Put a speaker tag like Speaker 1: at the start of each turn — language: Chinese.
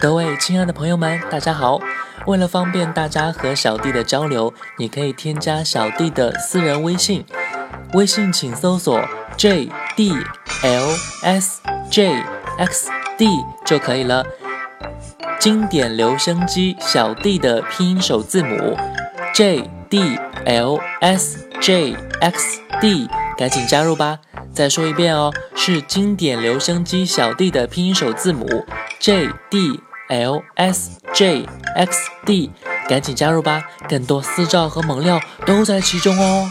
Speaker 1: 各位亲爱的朋友们，大家好！为了方便大家和小弟的交流，你可以添加小弟的私人微信，微信请搜索 j d l s j x d 就可以了。经典留声机小弟的拼音首字母 j d l s j x d，赶紧加入吧！再说一遍哦，是经典留声机小弟的拼音首字母 J D L S J X D，赶紧加入吧！更多私照和猛料都在其中哦。